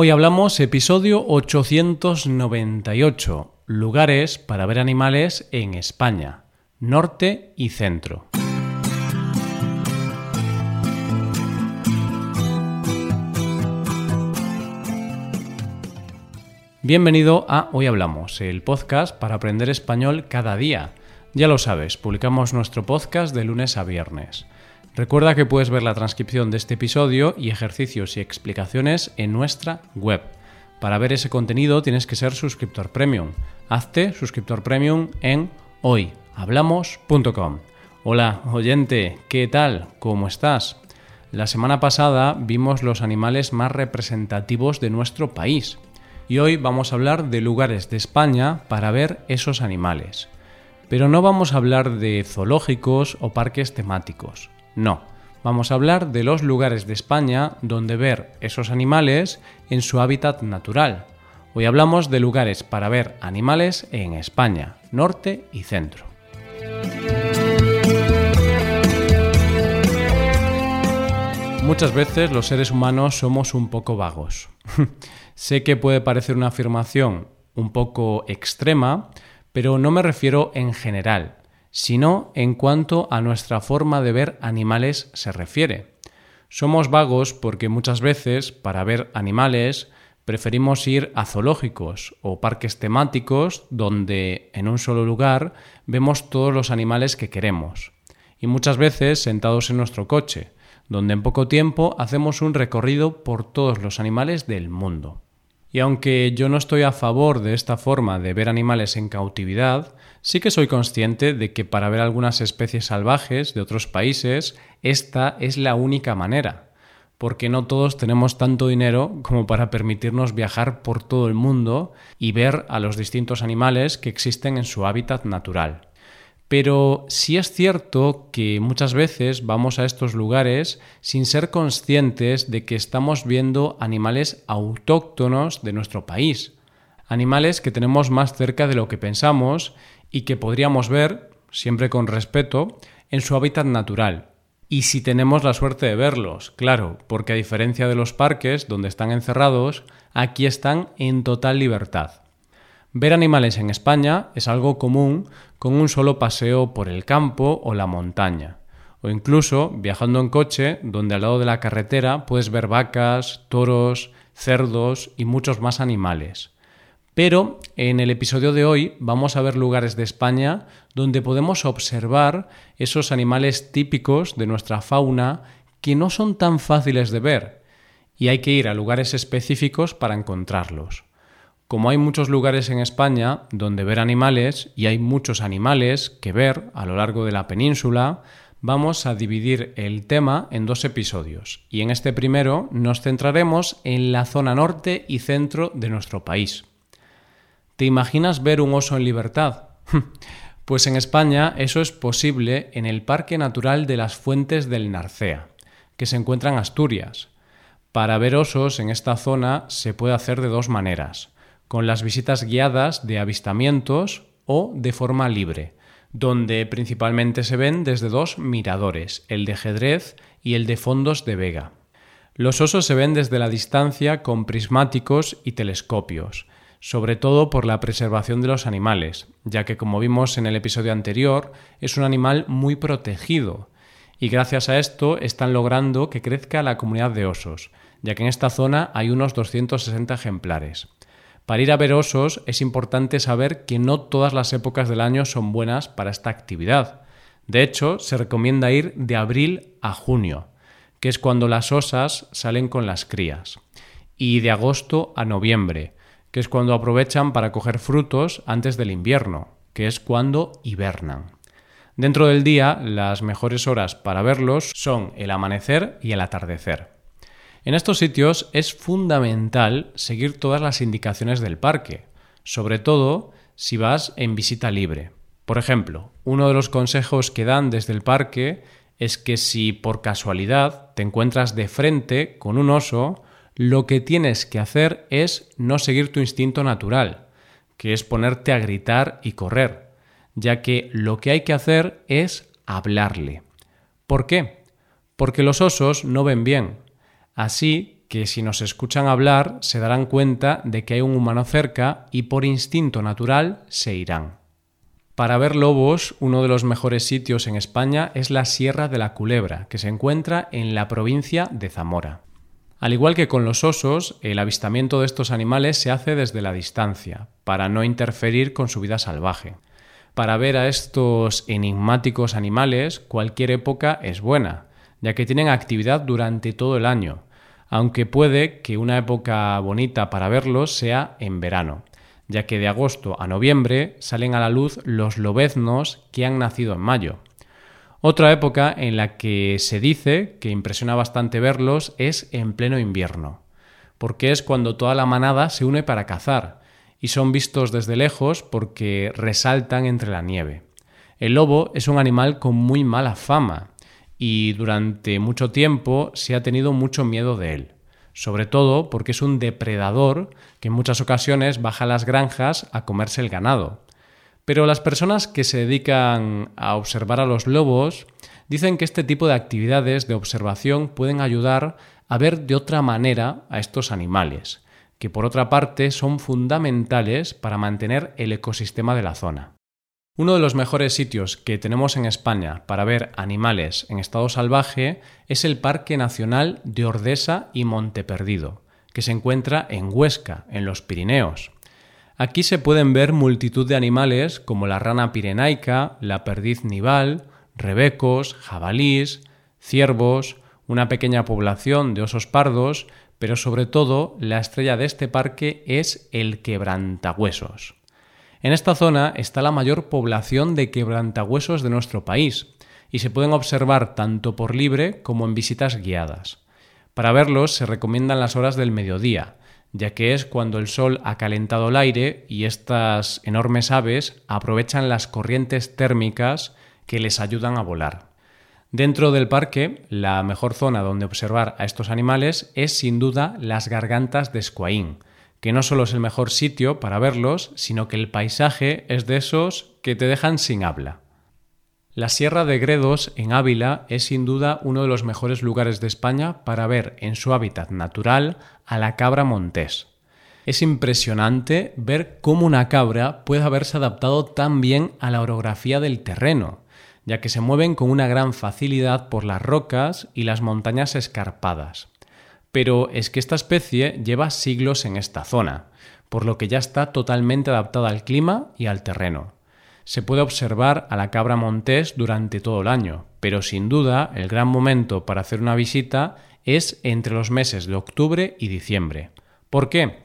Hoy hablamos episodio 898, lugares para ver animales en España, norte y centro. Bienvenido a Hoy Hablamos, el podcast para aprender español cada día. Ya lo sabes, publicamos nuestro podcast de lunes a viernes. Recuerda que puedes ver la transcripción de este episodio y ejercicios y explicaciones en nuestra web. Para ver ese contenido tienes que ser suscriptor premium. Hazte suscriptor premium en hoyhablamos.com. Hola, oyente, ¿qué tal? ¿Cómo estás? La semana pasada vimos los animales más representativos de nuestro país y hoy vamos a hablar de lugares de España para ver esos animales. Pero no vamos a hablar de zoológicos o parques temáticos. No, vamos a hablar de los lugares de España donde ver esos animales en su hábitat natural. Hoy hablamos de lugares para ver animales en España, norte y centro. Muchas veces los seres humanos somos un poco vagos. sé que puede parecer una afirmación un poco extrema, pero no me refiero en general sino en cuanto a nuestra forma de ver animales se refiere. Somos vagos porque muchas veces, para ver animales, preferimos ir a zoológicos o parques temáticos donde en un solo lugar vemos todos los animales que queremos. Y muchas veces sentados en nuestro coche, donde en poco tiempo hacemos un recorrido por todos los animales del mundo. Y aunque yo no estoy a favor de esta forma de ver animales en cautividad, sí que soy consciente de que para ver algunas especies salvajes de otros países, esta es la única manera, porque no todos tenemos tanto dinero como para permitirnos viajar por todo el mundo y ver a los distintos animales que existen en su hábitat natural. Pero sí es cierto que muchas veces vamos a estos lugares sin ser conscientes de que estamos viendo animales autóctonos de nuestro país, animales que tenemos más cerca de lo que pensamos y que podríamos ver, siempre con respeto, en su hábitat natural. Y si tenemos la suerte de verlos, claro, porque a diferencia de los parques donde están encerrados, aquí están en total libertad. Ver animales en España es algo común con un solo paseo por el campo o la montaña, o incluso viajando en coche donde al lado de la carretera puedes ver vacas, toros, cerdos y muchos más animales. Pero en el episodio de hoy vamos a ver lugares de España donde podemos observar esos animales típicos de nuestra fauna que no son tan fáciles de ver y hay que ir a lugares específicos para encontrarlos. Como hay muchos lugares en España donde ver animales y hay muchos animales que ver a lo largo de la península, vamos a dividir el tema en dos episodios y en este primero nos centraremos en la zona norte y centro de nuestro país. ¿Te imaginas ver un oso en libertad? pues en España eso es posible en el Parque Natural de las Fuentes del Narcea, que se encuentra en Asturias. Para ver osos en esta zona se puede hacer de dos maneras con las visitas guiadas de avistamientos o de forma libre, donde principalmente se ven desde dos miradores, el de Jedrez y el de Fondos de Vega. Los osos se ven desde la distancia con prismáticos y telescopios, sobre todo por la preservación de los animales, ya que como vimos en el episodio anterior, es un animal muy protegido, y gracias a esto están logrando que crezca la comunidad de osos, ya que en esta zona hay unos 260 ejemplares. Para ir a ver osos es importante saber que no todas las épocas del año son buenas para esta actividad. De hecho, se recomienda ir de abril a junio, que es cuando las osas salen con las crías, y de agosto a noviembre, que es cuando aprovechan para coger frutos antes del invierno, que es cuando hibernan. Dentro del día, las mejores horas para verlos son el amanecer y el atardecer. En estos sitios es fundamental seguir todas las indicaciones del parque, sobre todo si vas en visita libre. Por ejemplo, uno de los consejos que dan desde el parque es que si por casualidad te encuentras de frente con un oso, lo que tienes que hacer es no seguir tu instinto natural, que es ponerte a gritar y correr, ya que lo que hay que hacer es hablarle. ¿Por qué? Porque los osos no ven bien, Así que si nos escuchan hablar se darán cuenta de que hay un humano cerca y por instinto natural se irán. Para ver lobos, uno de los mejores sitios en España es la Sierra de la Culebra, que se encuentra en la provincia de Zamora. Al igual que con los osos, el avistamiento de estos animales se hace desde la distancia, para no interferir con su vida salvaje. Para ver a estos enigmáticos animales, cualquier época es buena, ya que tienen actividad durante todo el año, aunque puede que una época bonita para verlos sea en verano, ya que de agosto a noviembre salen a la luz los lobeznos que han nacido en mayo. Otra época en la que se dice que impresiona bastante verlos es en pleno invierno, porque es cuando toda la manada se une para cazar, y son vistos desde lejos porque resaltan entre la nieve. El lobo es un animal con muy mala fama, y durante mucho tiempo se ha tenido mucho miedo de él, sobre todo porque es un depredador que en muchas ocasiones baja a las granjas a comerse el ganado. Pero las personas que se dedican a observar a los lobos dicen que este tipo de actividades de observación pueden ayudar a ver de otra manera a estos animales, que por otra parte son fundamentales para mantener el ecosistema de la zona. Uno de los mejores sitios que tenemos en España para ver animales en estado salvaje es el Parque Nacional de Ordesa y Monteperdido, que se encuentra en Huesca, en los Pirineos. Aquí se pueden ver multitud de animales como la rana pirenaica, la perdiz nival, rebecos, jabalís, ciervos, una pequeña población de osos pardos, pero sobre todo la estrella de este parque es el quebrantahuesos. En esta zona está la mayor población de quebrantahuesos de nuestro país y se pueden observar tanto por libre como en visitas guiadas. Para verlos se recomiendan las horas del mediodía, ya que es cuando el sol ha calentado el aire y estas enormes aves aprovechan las corrientes térmicas que les ayudan a volar. Dentro del parque, la mejor zona donde observar a estos animales es sin duda las gargantas de Escuaín, que no solo es el mejor sitio para verlos, sino que el paisaje es de esos que te dejan sin habla. La Sierra de Gredos, en Ávila, es sin duda uno de los mejores lugares de España para ver en su hábitat natural a la cabra montés. Es impresionante ver cómo una cabra puede haberse adaptado tan bien a la orografía del terreno, ya que se mueven con una gran facilidad por las rocas y las montañas escarpadas pero es que esta especie lleva siglos en esta zona, por lo que ya está totalmente adaptada al clima y al terreno. Se puede observar a la cabra montés durante todo el año, pero sin duda el gran momento para hacer una visita es entre los meses de octubre y diciembre. ¿Por qué?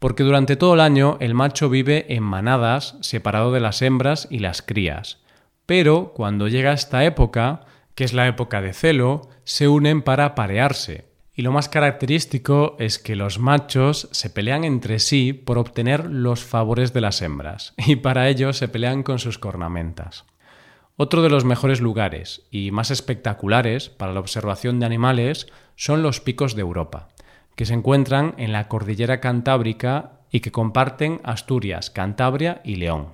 Porque durante todo el año el macho vive en manadas separado de las hembras y las crías. Pero cuando llega esta época, que es la época de celo, se unen para aparearse, y lo más característico es que los machos se pelean entre sí por obtener los favores de las hembras, y para ello se pelean con sus cornamentas. Otro de los mejores lugares y más espectaculares para la observación de animales son los picos de Europa, que se encuentran en la cordillera cantábrica y que comparten Asturias, Cantabria y León.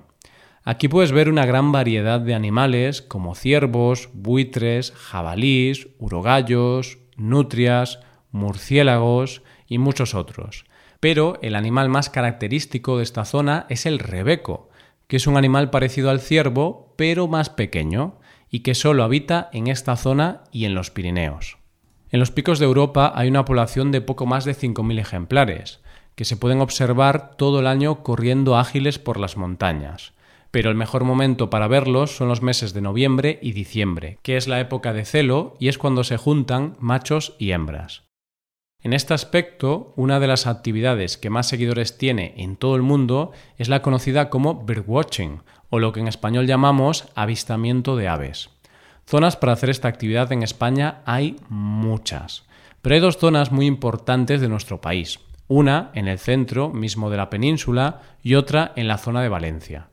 Aquí puedes ver una gran variedad de animales como ciervos, buitres, jabalís, urogallos, nutrias, murciélagos y muchos otros. Pero el animal más característico de esta zona es el rebeco, que es un animal parecido al ciervo, pero más pequeño, y que solo habita en esta zona y en los Pirineos. En los picos de Europa hay una población de poco más de 5.000 ejemplares, que se pueden observar todo el año corriendo ágiles por las montañas. Pero el mejor momento para verlos son los meses de noviembre y diciembre, que es la época de celo y es cuando se juntan machos y hembras. En este aspecto, una de las actividades que más seguidores tiene en todo el mundo es la conocida como birdwatching, o lo que en español llamamos avistamiento de aves. Zonas para hacer esta actividad en España hay muchas, pero hay dos zonas muy importantes de nuestro país, una en el centro mismo de la península y otra en la zona de Valencia.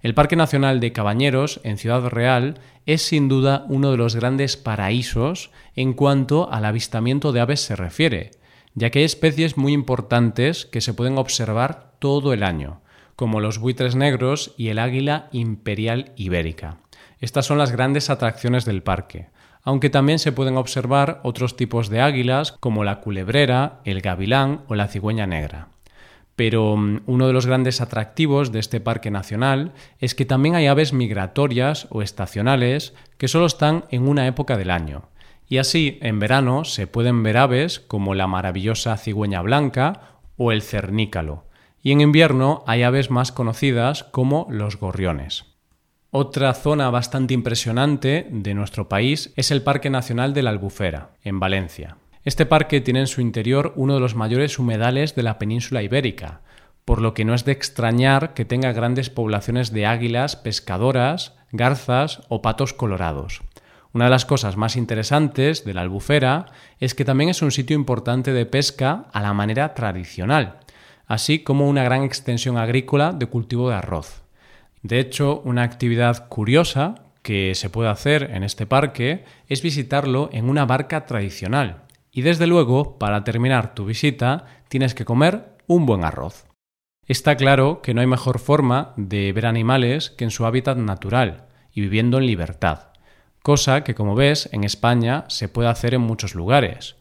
El Parque Nacional de Cabañeros, en Ciudad Real, es sin duda uno de los grandes paraísos en cuanto al avistamiento de aves se refiere, ya que hay especies muy importantes que se pueden observar todo el año, como los buitres negros y el águila imperial ibérica. Estas son las grandes atracciones del parque, aunque también se pueden observar otros tipos de águilas como la culebrera, el gavilán o la cigüeña negra. Pero mm, uno de los grandes atractivos de este parque nacional es que también hay aves migratorias o estacionales que solo están en una época del año. Y así, en verano se pueden ver aves como la maravillosa cigüeña blanca o el cernícalo. Y en invierno hay aves más conocidas como los gorriones. Otra zona bastante impresionante de nuestro país es el Parque Nacional de la Albufera, en Valencia. Este parque tiene en su interior uno de los mayores humedales de la península ibérica, por lo que no es de extrañar que tenga grandes poblaciones de águilas pescadoras, garzas o patos colorados. Una de las cosas más interesantes de la albufera es que también es un sitio importante de pesca a la manera tradicional, así como una gran extensión agrícola de cultivo de arroz. De hecho, una actividad curiosa que se puede hacer en este parque es visitarlo en una barca tradicional, y desde luego, para terminar tu visita, tienes que comer un buen arroz. Está claro que no hay mejor forma de ver animales que en su hábitat natural y viviendo en libertad, cosa que como ves en España se puede hacer en muchos lugares.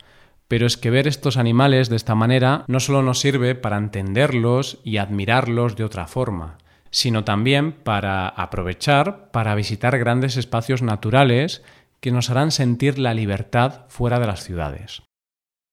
Pero es que ver estos animales de esta manera no solo nos sirve para entenderlos y admirarlos de otra forma, sino también para aprovechar para visitar grandes espacios naturales que nos harán sentir la libertad fuera de las ciudades.